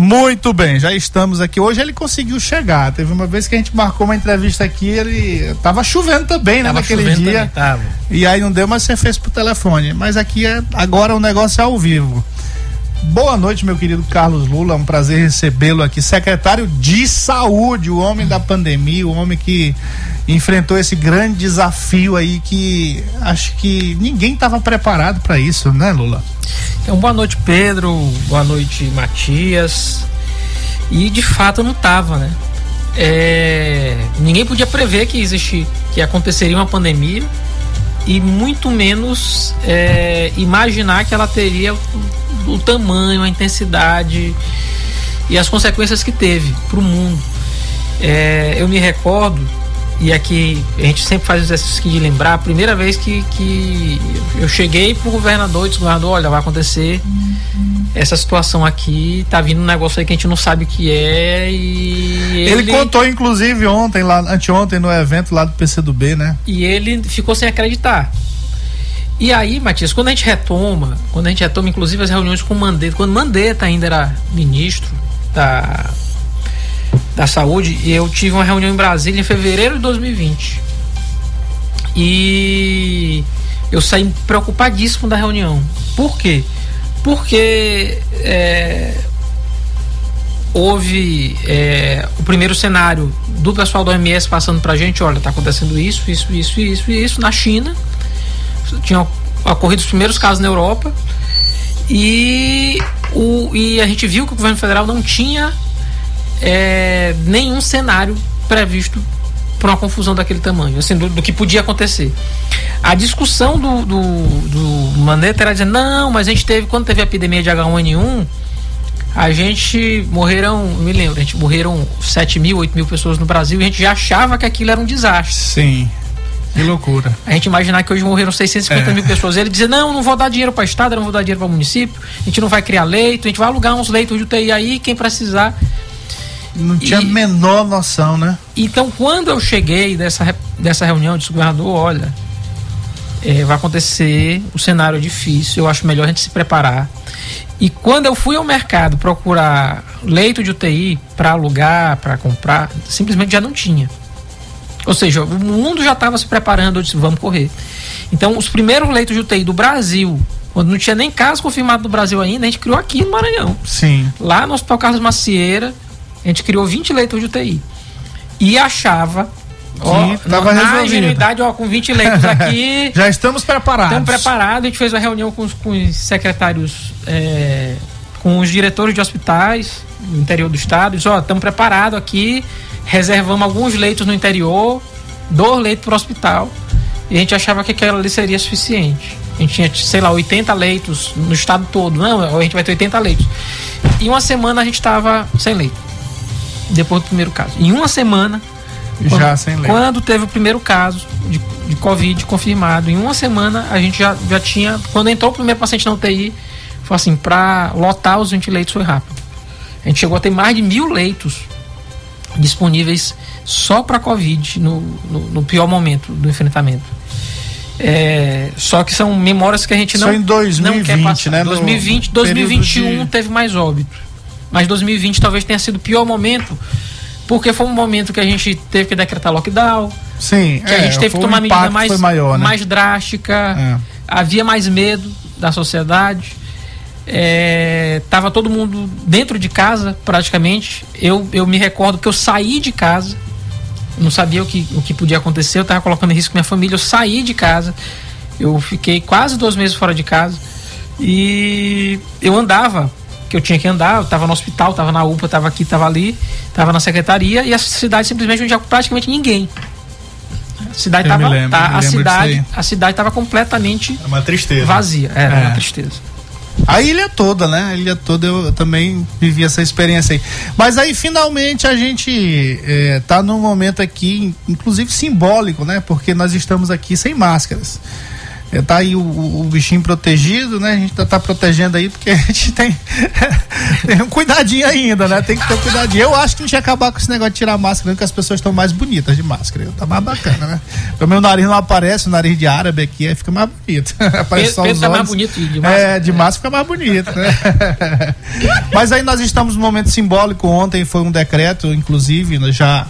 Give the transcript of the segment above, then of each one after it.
Muito bem, já estamos aqui. Hoje ele conseguiu chegar. Teve uma vez que a gente marcou uma entrevista aqui, ele tava chovendo também, né, naquele dia. Também, e aí não deu, mas você fez por telefone. Mas aqui é agora o negócio é ao vivo. Boa noite, meu querido Carlos Lula. É um prazer recebê-lo aqui, secretário de Saúde, o homem da pandemia, o homem que enfrentou esse grande desafio aí que acho que ninguém estava preparado para isso, né, Lula? Então, boa noite, Pedro. Boa noite, Matias. E de fato não estava, né? É, ninguém podia prever que existir, que aconteceria uma pandemia e muito menos é, imaginar que ela teria o tamanho, a intensidade e as consequências que teve para o mundo. É, eu me recordo, e aqui a gente sempre faz o exercício de lembrar, a primeira vez que, que eu cheguei para o governador e disse, governador, olha, vai acontecer essa situação aqui, tá vindo um negócio aí que a gente não sabe o que é e ele, ele contou inclusive ontem lá, anteontem no evento lá do PCdoB, né? E ele ficou sem acreditar. E aí, Matias, quando a gente retoma, quando a gente retoma, inclusive as reuniões com o Mandetta, quando Mandetta ainda era ministro da, da Saúde, eu tive uma reunião em Brasília em fevereiro de 2020. E eu saí preocupadíssimo da reunião. Por quê? Porque é, houve é, o primeiro cenário do pessoal do OMS passando pra gente, olha, tá acontecendo isso, isso, isso, isso e isso na China tinham ocorrido os primeiros casos na Europa e, o, e a gente viu que o governo federal não tinha é, nenhum cenário previsto para uma confusão daquele tamanho, assim, do, do, que podia acontecer. A discussão do, do, do Maneta era dizer, não, mas a gente teve, quando teve a epidemia de H1N1, a gente morreram, me lembro, a gente morreram 7 mil, 8 mil pessoas no Brasil e a gente já achava que aquilo era um desastre. Sim. Que loucura. A gente imaginar que hoje morreram 650 é. mil pessoas. Ele dizer, não, não vou dar dinheiro para o Estado, não vou dar dinheiro para o município, a gente não vai criar leito, a gente vai alugar uns leitos de UTI aí, quem precisar. Não tinha a menor noção, né? Então, quando eu cheguei dessa, dessa reunião, eu disse, governador, olha, é, vai acontecer, o cenário é difícil, eu acho melhor a gente se preparar. E quando eu fui ao mercado procurar leito de UTI para alugar, para comprar, simplesmente já não tinha. Ou seja, o mundo já estava se preparando, eu disse, vamos correr. Então, os primeiros leitos de UTI do Brasil, quando não tinha nem caso confirmado no Brasil ainda, a gente criou aqui no Maranhão. Sim. Lá no Hospital Carlos Macieira, a gente criou 20 leitos de UTI. E achava Ó, tava na ingenuidade, ó, com 20 leitos aqui. Já estamos preparados. Estamos preparados. A gente fez uma reunião com os, com os secretários, é, com os diretores de hospitais do interior do estado. Disse, ó, estamos preparados aqui reservamos alguns leitos no interior, dois leitos para o hospital, e a gente achava que aquela ali seria suficiente. A gente tinha, sei lá, 80 leitos no estado todo. Não, a gente vai ter 80 leitos. Em uma semana a gente estava sem leito. Depois do primeiro caso. Em uma semana. Já quando, sem. Quando teve o primeiro caso de, de Covid confirmado, em uma semana a gente já, já tinha. Quando entrou o primeiro paciente na UTI, foi assim: para lotar os 20 leitos foi rápido. A gente chegou a ter mais de mil leitos disponíveis só para Covid no, no, no, pior momento do enfrentamento. É, só que são memórias que a gente não, só em 2020, não quer passar. Né, 2020, 2021 de... teve mais óbito. Mas 2020 talvez tenha sido o pior momento, porque foi um momento que a gente teve que decretar lockdown. Sim, que é, a gente teve que tomar medida mais, maior, né? mais drástica, é. havia mais medo da sociedade é, tava todo mundo dentro de casa praticamente. Eu, eu me recordo que eu saí de casa, não sabia o que, o que podia acontecer, eu estava colocando em risco minha família. Eu saí de casa, eu fiquei quase dois meses fora de casa e eu andava, que eu tinha que andar, eu estava no hospital, estava na UPA, estava aqui, estava ali, estava na secretaria e a cidade simplesmente não tinha praticamente ninguém. A cidade estava tá, a cidade a cidade estava completamente é uma tristeza. vazia, era é. uma tristeza. A ilha toda, né? A ilha toda eu também vivi essa experiência aí. Mas aí finalmente a gente é, tá num momento aqui, inclusive simbólico, né? Porque nós estamos aqui sem máscaras. É, tá aí o, o, bichinho protegido, né? A gente tá, tá, protegendo aí porque a gente tem, tem um cuidadinho ainda, né? Tem que ter um cuidadinho. Eu acho que a gente ia acabar com esse negócio de tirar máscara, porque as pessoas estão mais bonitas de máscara. Tá mais bacana, né? O meu nariz não aparece, o nariz de árabe aqui, aí fica mais bonito. Aparece só os tá olhos. mais bonito de máscara. É, de máscara fica mais bonito, né? Mas aí nós estamos num momento simbólico. Ontem foi um decreto, inclusive, já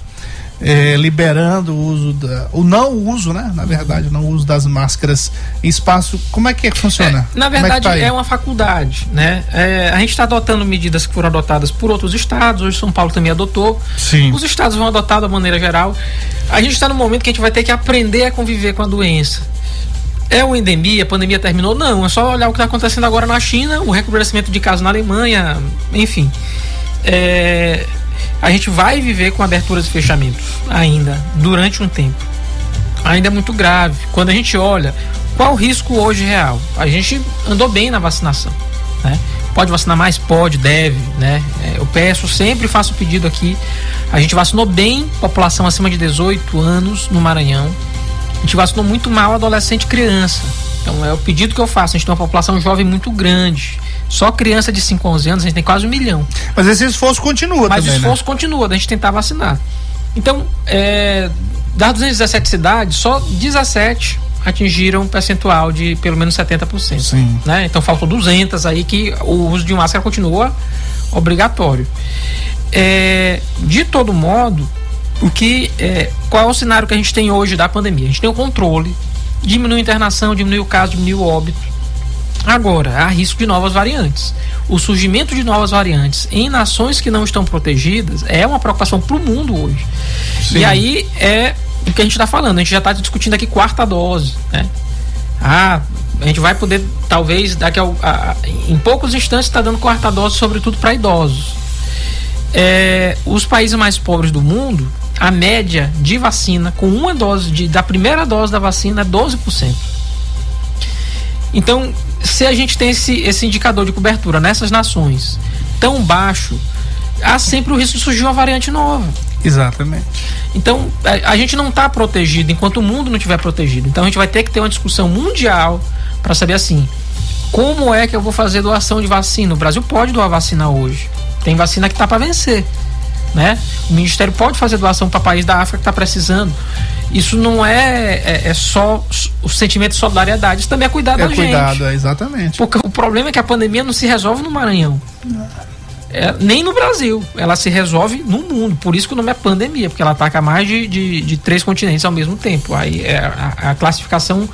é, liberando o uso da, o não uso, né? Na verdade, o não uso das máscaras em espaço. Como é que, é que funciona? É, na é verdade, é, tá é, uma faculdade, né? É, a gente está adotando medidas que foram adotadas por outros estados. Hoje São Paulo também adotou. Sim. Os estados vão adotar da maneira geral. A gente está no momento que a gente vai ter que aprender a conviver com a doença. É uma endemia, a pandemia terminou? Não, é só olhar o que está acontecendo agora na China, o recrudescimento de casos na Alemanha, enfim. É, a gente vai viver com aberturas e fechamentos ainda durante um tempo. Ainda é muito grave. Quando a gente olha qual o risco hoje real, a gente andou bem na vacinação. Né? Pode vacinar mais? Pode, deve. Né? É, eu peço, sempre faço o pedido aqui. A gente vacinou bem população acima de 18 anos no Maranhão. A gente vacinou muito mal adolescente e criança. Então é o pedido que eu faço. A gente tem uma população jovem muito grande. Só criança de 5 a 11 anos, a gente tem quase um milhão. Mas esse esforço continua Mas também, o esforço né? continua, da gente tentar vacinar. Então, é, das 217 cidades, só 17 atingiram um percentual de pelo menos 70%. Sim. Né? Então faltam 200 aí que o uso de máscara continua obrigatório. É, de todo modo, o que é, qual é o cenário que a gente tem hoje da pandemia? A gente tem o controle, diminui a internação, diminui o caso, diminui o óbito. Agora, há risco de novas variantes. O surgimento de novas variantes em nações que não estão protegidas é uma preocupação para o mundo hoje. Sim. E aí é o que a gente está falando. A gente já está discutindo aqui quarta dose, né? Ah, a gente vai poder, talvez, daqui a, a em poucos instantes, está dando quarta dose, sobretudo para idosos. É, os países mais pobres do mundo, a média de vacina com uma dose de, da primeira dose da vacina é 12%. Então, se a gente tem esse, esse indicador de cobertura nessas nações tão baixo, há sempre o risco de surgir uma variante nova. Exatamente. Então, a, a gente não está protegido enquanto o mundo não estiver protegido. Então, a gente vai ter que ter uma discussão mundial para saber assim: como é que eu vou fazer doação de vacina? O Brasil pode doar vacina hoje. Tem vacina que está para vencer. Né? O Ministério pode fazer doação para país da África que está precisando. Isso não é, é, é, só o sentimento de solidariedade, isso também é cuidar é da cuidado, gente. É exatamente. Porque o problema é que a pandemia não se resolve no Maranhão. É, nem no Brasil. Ela se resolve no mundo. Por isso que o nome é pandemia, porque ela ataca mais de, de, de três continentes ao mesmo tempo. Aí é a, a classificação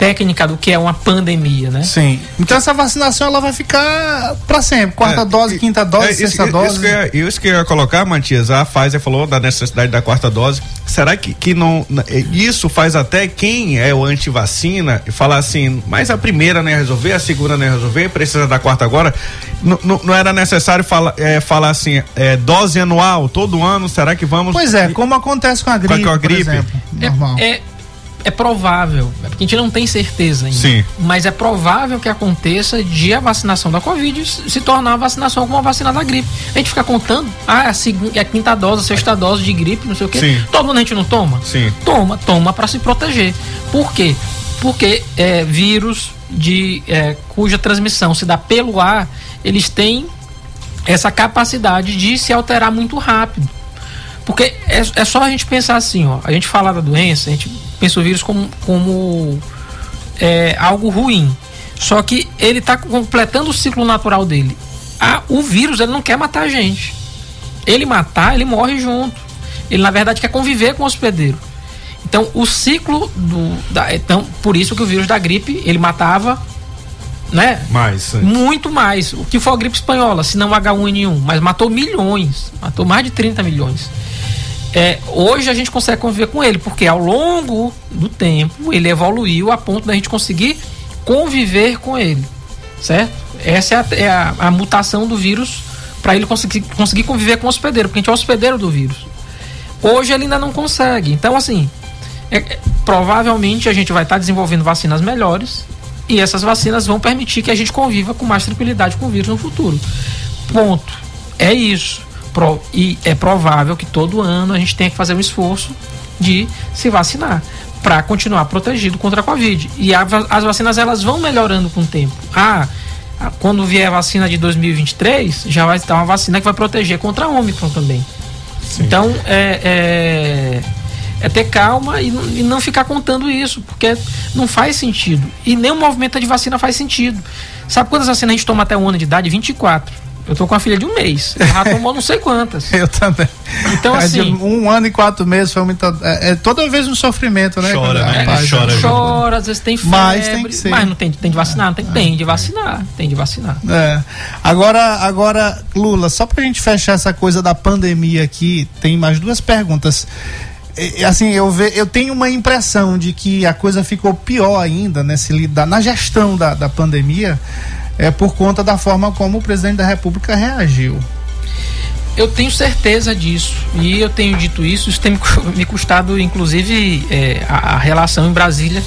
técnica do que é uma pandemia, né? Sim. Então essa vacinação ela vai ficar para sempre, quarta é, dose, quinta dose, é, sexta isso, dose. Isso que, eu ia, isso que eu ia colocar, Matias, a Pfizer falou da necessidade da quarta dose. Será que, que não é, isso faz até quem é o anti-vacina falar assim, mas a primeira não ia resolver, a segunda não ia resolver, precisa da quarta agora? N não era necessário falar, é, falar assim, é, dose anual, todo ano, será que vamos. Pois é, como acontece com a gripe, com a gripe. por exemplo. Normal. É, é provável, é porque a gente não tem certeza ainda, Sim. mas é provável que aconteça de a vacinação da Covid se tornar a vacinação como a vacina da gripe. A gente fica contando, ah, é a, segunda, é a quinta dose, a sexta dose de gripe, não sei o quê. Sim. Todo mundo a gente não toma? Sim. Toma, toma para se proteger. Por quê? Porque é, vírus de é, cuja transmissão se dá pelo ar, eles têm essa capacidade de se alterar muito rápido. Porque é, é só a gente pensar assim, ó, a gente falar da doença, a gente pensa o vírus como, como é, algo ruim. Só que ele está completando o ciclo natural dele. Ah, o vírus ele não quer matar a gente. Ele matar, ele morre junto. Ele na verdade quer conviver com o hospedeiro. Então o ciclo do, da, então por isso que o vírus da gripe ele matava, né? Mais. Muito mais. O que foi a gripe espanhola, se não H1N1, mas matou milhões, matou mais de 30 milhões é, hoje a gente consegue conviver com ele, porque ao longo do tempo ele evoluiu a ponto da gente conseguir conviver com ele, certo? Essa é a, é a, a mutação do vírus para ele conseguir, conseguir conviver com o hospedeiro, porque a gente é o hospedeiro do vírus. Hoje ele ainda não consegue. Então, assim, é, é, provavelmente a gente vai estar tá desenvolvendo vacinas melhores e essas vacinas vão permitir que a gente conviva com mais tranquilidade com o vírus no futuro. Ponto. É isso e é provável que todo ano a gente tenha que fazer um esforço de se vacinar. para continuar protegido contra a Covid. E a, as vacinas elas vão melhorando com o tempo. Ah, quando vier a vacina de 2023, já vai estar uma vacina que vai proteger contra a Omicron também. Sim. Então, é, é, é, ter calma e, e, não ficar contando isso, porque não faz sentido. E nem o movimento de vacina faz sentido. Sabe quantas vacinas a gente toma até um ano de idade? 24. Eu tô com a filha de um mês. Ela tomou não sei quantas. Eu também. Então, assim. Um ano e quatro meses foi muito. É, é toda vez um sofrimento, né? Chora, né? Rapaz, chora, chora, às vezes tem febre. Mas tem que ser. Mas não tem, tem de vacinar, não tem, tem de vacinar. Tem de vacinar. É. Agora, agora, Lula, só pra gente fechar essa coisa da pandemia aqui, tem mais duas perguntas assim, eu, ve, eu tenho uma impressão de que a coisa ficou pior ainda nesse, na gestão da, da pandemia, é por conta da forma como o presidente da República reagiu. Eu tenho certeza disso e eu tenho dito isso. Isso tem me custado, inclusive, é, a, a, relação em Brasília,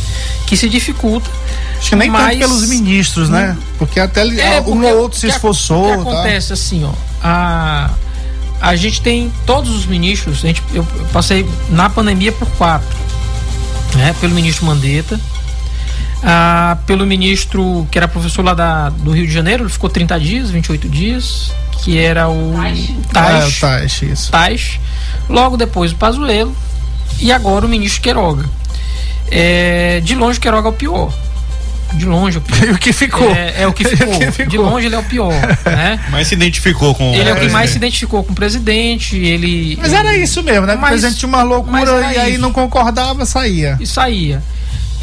que se dificulta. Acho que nem mas, tanto pelos ministros, né? Porque até é, um ou outro se esforçou. O que tá? acontece tá? assim, ó, a, a gente tem todos os ministros. A gente, eu passei na pandemia por quatro, né? Pelo ministro Mandetta, ah, pelo ministro que era professor lá da, do Rio de Janeiro, ele ficou 30 dias, 28 dias, que era o Tais. É, isso. Tais. Logo depois o Pazuello e agora o ministro Queiroga. É, de longe o Queiroga é o pior. De longe o pior. o que ficou. É, é o, que ficou. o que ficou. De longe ele é o pior. Né? Mas se identificou com Ele é o que mais se identificou com o presidente. Ele, Mas ele... era isso mesmo, né? Mas, o presidente tinha uma loucura e aí não concordava, saía. E saía.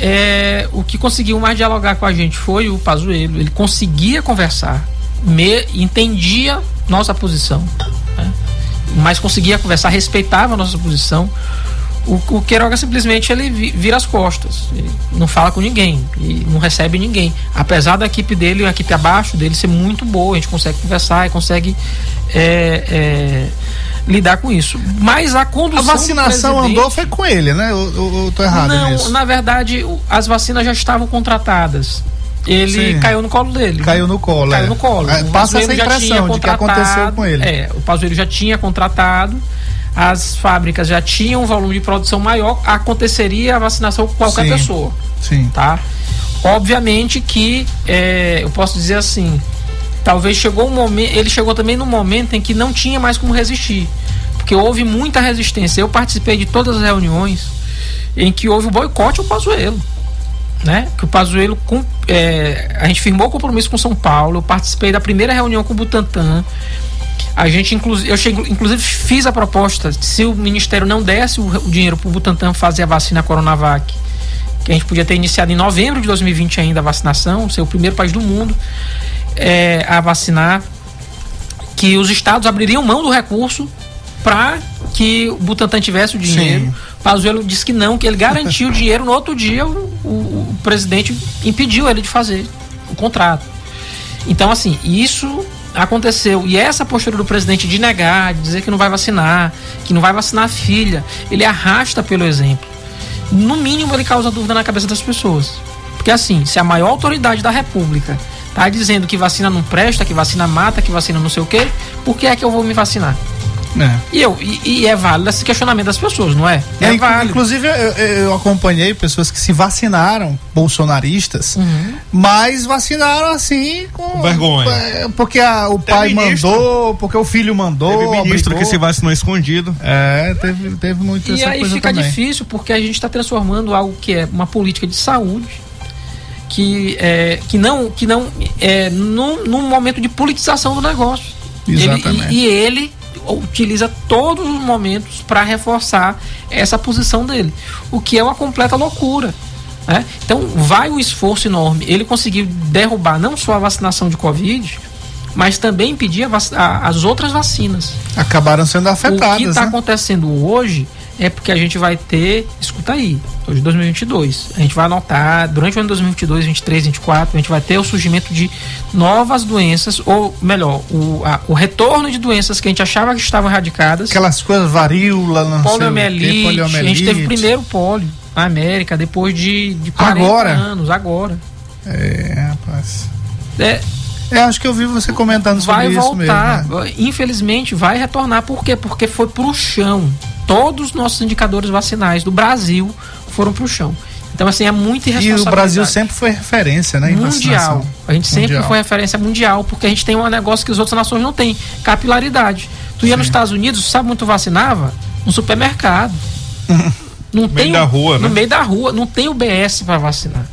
É, o que conseguiu mais dialogar com a gente foi o Pazuello. Ele conseguia conversar, me, entendia nossa posição, né? mas conseguia conversar, respeitava a nossa posição. O, o Queiroga simplesmente ele vira as costas, não fala com ninguém, não recebe ninguém. Apesar da equipe dele, a equipe abaixo dele ser muito boa, a gente consegue conversar e consegue é, é, lidar com isso. Mas a condução. A vacinação andou foi com ele, né? Eu, eu, eu tô errado Não, nisso. na verdade, as vacinas já estavam contratadas. Ele Sim. caiu no colo dele. Caiu no colo. Caiu é. no colo. É, passa essa impressão de que aconteceu com ele. É, o Pazuello já tinha contratado, as fábricas já tinham um volume de produção maior, aconteceria a vacinação com qualquer Sim. pessoa. Sim. Tá? Obviamente que é, eu posso dizer assim, talvez chegou um momento, ele chegou também no momento em que não tinha mais como resistir, porque houve muita resistência. Eu participei de todas as reuniões em que houve o boicote ao Pazuello, né? Que o Pazuello é, a gente firmou compromisso com São Paulo. Eu participei da primeira reunião com o Butantan. A gente inclusive, eu chego, inclusive fiz a proposta se o ministério não desse o, o dinheiro para o Butantan fazer a vacina Coronavac, que a gente podia ter iniciado em novembro de 2020 ainda a vacinação, ser o primeiro país do mundo é, a vacinar, que os estados abririam mão do recurso para que o Butantan tivesse o dinheiro. Sim. Pazuello disse que não, que ele garantiu o dinheiro. No outro dia, o, o, o, presidente impediu ele de fazer o contrato. Então, assim, isso aconteceu. E essa postura do presidente de negar, de dizer que não vai vacinar, que não vai vacinar a filha, ele arrasta pelo exemplo. No mínimo, ele causa dúvida na cabeça das pessoas. Porque, assim, se a maior autoridade da República tá dizendo que vacina não presta, que vacina mata, que vacina não sei o quê, por que é que eu vou me vacinar? É. E, eu, e, e, é válido esse questionamento das pessoas, não é? É, é válido. Inclusive, eu, eu, acompanhei pessoas que se vacinaram, bolsonaristas, uhum. mas vacinaram assim com. Vergonha. É, porque a, o teve pai ministro, mandou, porque o filho mandou. Teve ministro obrigou. que se vacinou escondido. É, teve, teve muito E aí fica também. difícil porque a gente está transformando algo que é uma política de saúde que, é, que não, que não é, num, num momento de politização do negócio. Exatamente. Ele, e, e ele utiliza todos os momentos para reforçar essa posição dele, o que é uma completa loucura. Né? Então, vai um esforço enorme. Ele conseguiu derrubar não só a vacinação de Covid, mas também impedir a, as outras vacinas. Acabaram sendo afetadas. O que está né? acontecendo hoje é porque a gente vai ter, escuta aí, hoje 2022, a gente vai anotar durante o ano 2022, 2023, 2024, a gente vai ter o surgimento de novas doenças, ou melhor, o, a, o retorno de doenças que a gente achava que estavam erradicadas. Aquelas coisas, varíola, não poliomielite, poliomielite, a gente teve o primeiro pólio na América depois de, de 40 agora? anos, agora. É, rapaz. É, é, acho que eu vi você comentando sobre vai isso voltar. mesmo. Né? Infelizmente, vai retornar. Por quê? Porque foi pro chão todos os nossos indicadores vacinais do Brasil foram para o chão. Então, assim, é muito irresponsabilidade. E o Brasil sempre foi referência, né? mundial. A gente sempre mundial. foi referência mundial, porque a gente tem um negócio que as outras nações não têm, capilaridade. Tu ia Sim. nos Estados Unidos, sabe onde tu vacinava? No supermercado. Não no tem meio da rua, no né? meio da rua, não tem UBS para vacinar.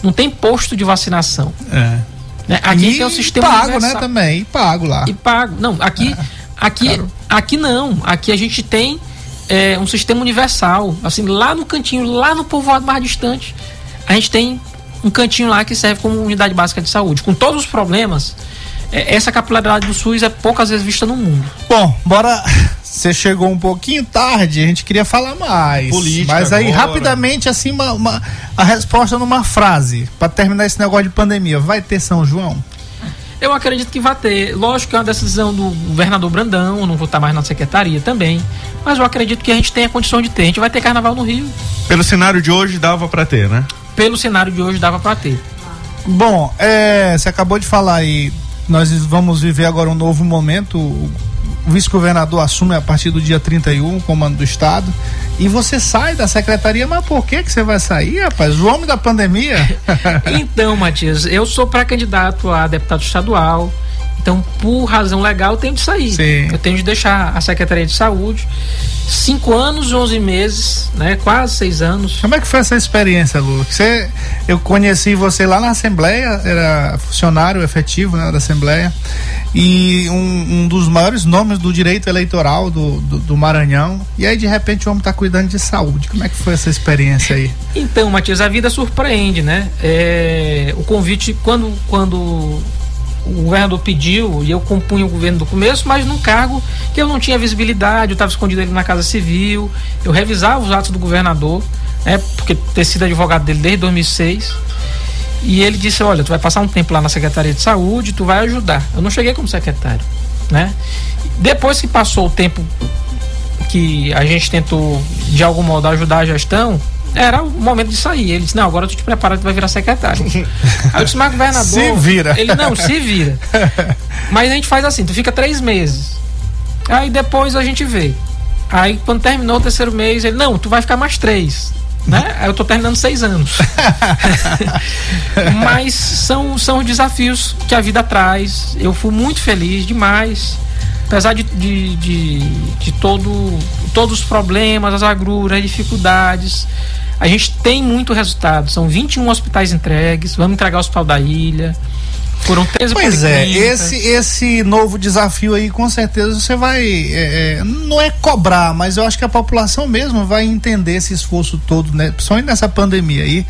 Não tem posto de vacinação. É. Né? Aqui e tem o sistema pago, né, universal. né, também, e pago lá. E pago. Não, aqui é. aqui aqui não. Aqui a gente tem é, um sistema universal. Assim, lá no cantinho, lá no povoado mais distante, a gente tem um cantinho lá que serve como unidade básica de saúde. Com todos os problemas, é, essa capilaridade do SUS é poucas vezes vista no mundo. Bom, bora. Você chegou um pouquinho tarde, a gente queria falar mais. Política mas aí, agora. rapidamente, assim, uma, uma, a resposta numa frase, para terminar esse negócio de pandemia. Vai ter São João? Eu acredito que vai ter. Lógico que é uma decisão do governador Brandão, não vou estar mais na secretaria também. Mas eu acredito que a gente tem a condição de ter. A gente vai ter carnaval no Rio. Pelo cenário de hoje dava para ter, né? Pelo cenário de hoje dava para ter. Bom, é, você acabou de falar aí, nós vamos viver agora um novo momento. O vice-governador assume a partir do dia 31 o comando do estado. E você sai da secretaria, mas por que que você vai sair, rapaz? O homem da pandemia? então, Matias, eu sou pré-candidato a deputado estadual. Então, por razão legal, eu tenho de sair. Sim. Eu tenho de deixar a Secretaria de Saúde. Cinco anos, onze meses, né? Quase seis anos. Como é que foi essa experiência, Lu? Você, eu conheci você lá na Assembleia, era funcionário efetivo né, da Assembleia, e um, um dos maiores nomes do direito eleitoral do, do, do Maranhão. E aí, de repente, o homem está cuidando de saúde. Como é que foi essa experiência aí? Então, Matias, a vida surpreende, né? É, o convite, quando, quando o governador pediu e eu compunha o governo do começo, mas num cargo que eu não tinha visibilidade, eu estava escondido ali na Casa Civil, eu revisava os atos do governador, né, porque ter sido advogado dele desde 2006. E ele disse: Olha, tu vai passar um tempo lá na Secretaria de Saúde, tu vai ajudar. Eu não cheguei como secretário, né? Depois que passou o tempo que a gente tentou, de algum modo, ajudar a gestão, era o momento de sair. Ele disse, não, agora tu te prepara, tu vai virar secretário. Aí eu disse, mas governador. Se vira. Ele, não, se vira. mas a gente faz assim, tu fica três meses. Aí depois a gente vê. Aí quando terminou o terceiro mês, ele, não, tu vai ficar mais três. Né? Aí eu tô terminando seis anos. mas são, são os desafios que a vida traz. Eu fui muito feliz demais apesar de, de, de, de, todo, todos os problemas, as agruras, as dificuldades, a gente tem muito resultado. São 21 hospitais entregues, vamos entregar o Hospital da Ilha. Foram 13 Pois é, esse, esse novo desafio aí, com certeza você vai. É, é, não é cobrar, mas eu acho que a população mesmo vai entender esse esforço todo, né? Principalmente nessa pandemia aí.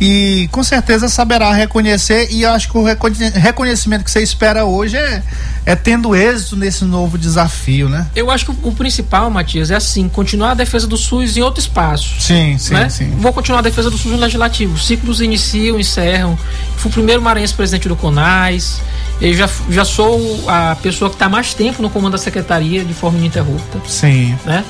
E com certeza saberá reconhecer. E eu acho que o reconhecimento que você espera hoje é, é tendo êxito nesse novo desafio, né? Eu acho que o, o principal, Matias, é assim: continuar a defesa do SUS em outro espaço. Sim, sim, né? sim. Vou continuar a defesa do SUS no legislativo. Ciclos iniciam, encerram. Fui o primeiro maranhense presidente do CONAR mais. Eu já, já sou a pessoa que está mais tempo no comando da secretaria de forma ininterrupta. Sim. Né?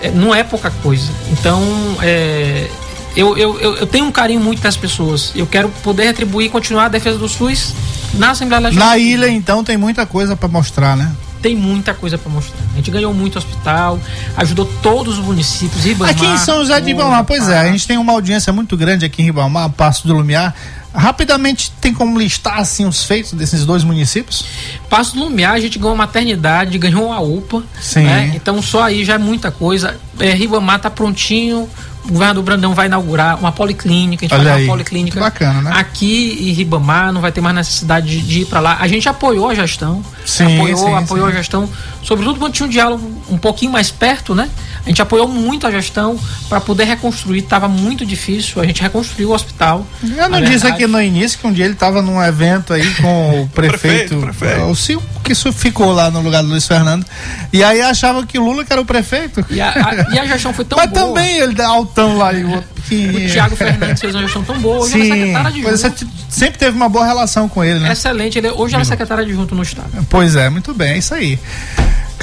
É, não é pouca coisa. Então, é, eu, eu, eu, tenho um carinho muito das pessoas. Eu quero poder retribuir e continuar a defesa do SUS na Assembleia Legislativa. Na ilha, então, tem muita coisa para mostrar, né? Tem muita coisa para mostrar. A gente ganhou muito hospital, ajudou todos os municípios. Ribamar, aqui em São José de Ribamar, pois é, a gente tem uma audiência muito grande aqui em Ribamar, Passo do Lumiar. Rapidamente, tem como listar assim os feitos desses dois municípios? Passo do Lumiar, a gente ganhou uma maternidade, ganhou uma UPA. Sim. Né? Então só aí já é muita coisa. É, Ribamar tá prontinho, o governador Brandão vai inaugurar uma policlínica, a gente Olha vai dar uma policlínica bacana, né? aqui em Ribamar, não vai ter mais necessidade de, de ir para lá. A gente apoiou a gestão, sim, apoiou, sim, apoiou sim. a gestão, sobretudo quando tinha um diálogo um pouquinho mais perto, né? A gente apoiou muito a gestão para poder reconstruir, estava muito difícil, a gente reconstruiu o hospital. Eu não disse aqui no início que um dia ele estava num evento aí com o prefeito, prefeito, prefeito. o Sil que ficou lá no lugar do Luiz Fernando, e aí achava que o Lula que era o prefeito. E a, a, e a gestão foi tão Mas boa. Mas também ele altão lá e o outro O Tiago Fernandes fez uma gestão tão boa, hoje Sim, é secretário de Você sempre teve uma boa relação com ele, né? Excelente, ele, hoje ela é secretária de junto no Estado. Pois é, muito bem, é isso aí.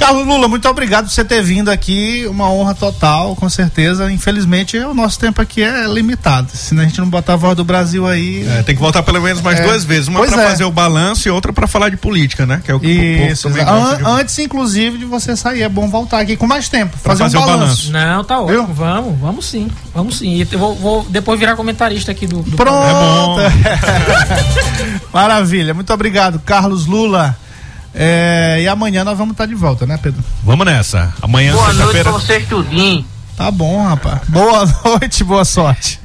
Carlos Lula, muito obrigado por você ter vindo aqui. Uma honra total, com certeza. Infelizmente, o nosso tempo aqui é limitado. Se a gente não botar a voz do Brasil aí. É, tem que voltar pelo menos mais é. duas vezes. Uma para é. fazer o balanço e outra para falar de política, né? Que é o que Isso, o povo An de... Antes, inclusive, de você sair, é bom voltar aqui com mais tempo. Fazer, fazer, um balanço. balanço. Não, tá ótimo. Viu? Vamos, vamos sim. Vamos sim. Eu vou, vou depois virar comentarista aqui do. do Pronto! É Maravilha. Muito obrigado, Carlos Lula. É, e amanhã nós vamos estar de volta, né, Pedro? Vamos nessa. Amanhã, Boa noite pra vocês tudinho. Tá bom, rapaz. Boa noite, boa sorte.